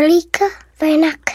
Malika Vainaka.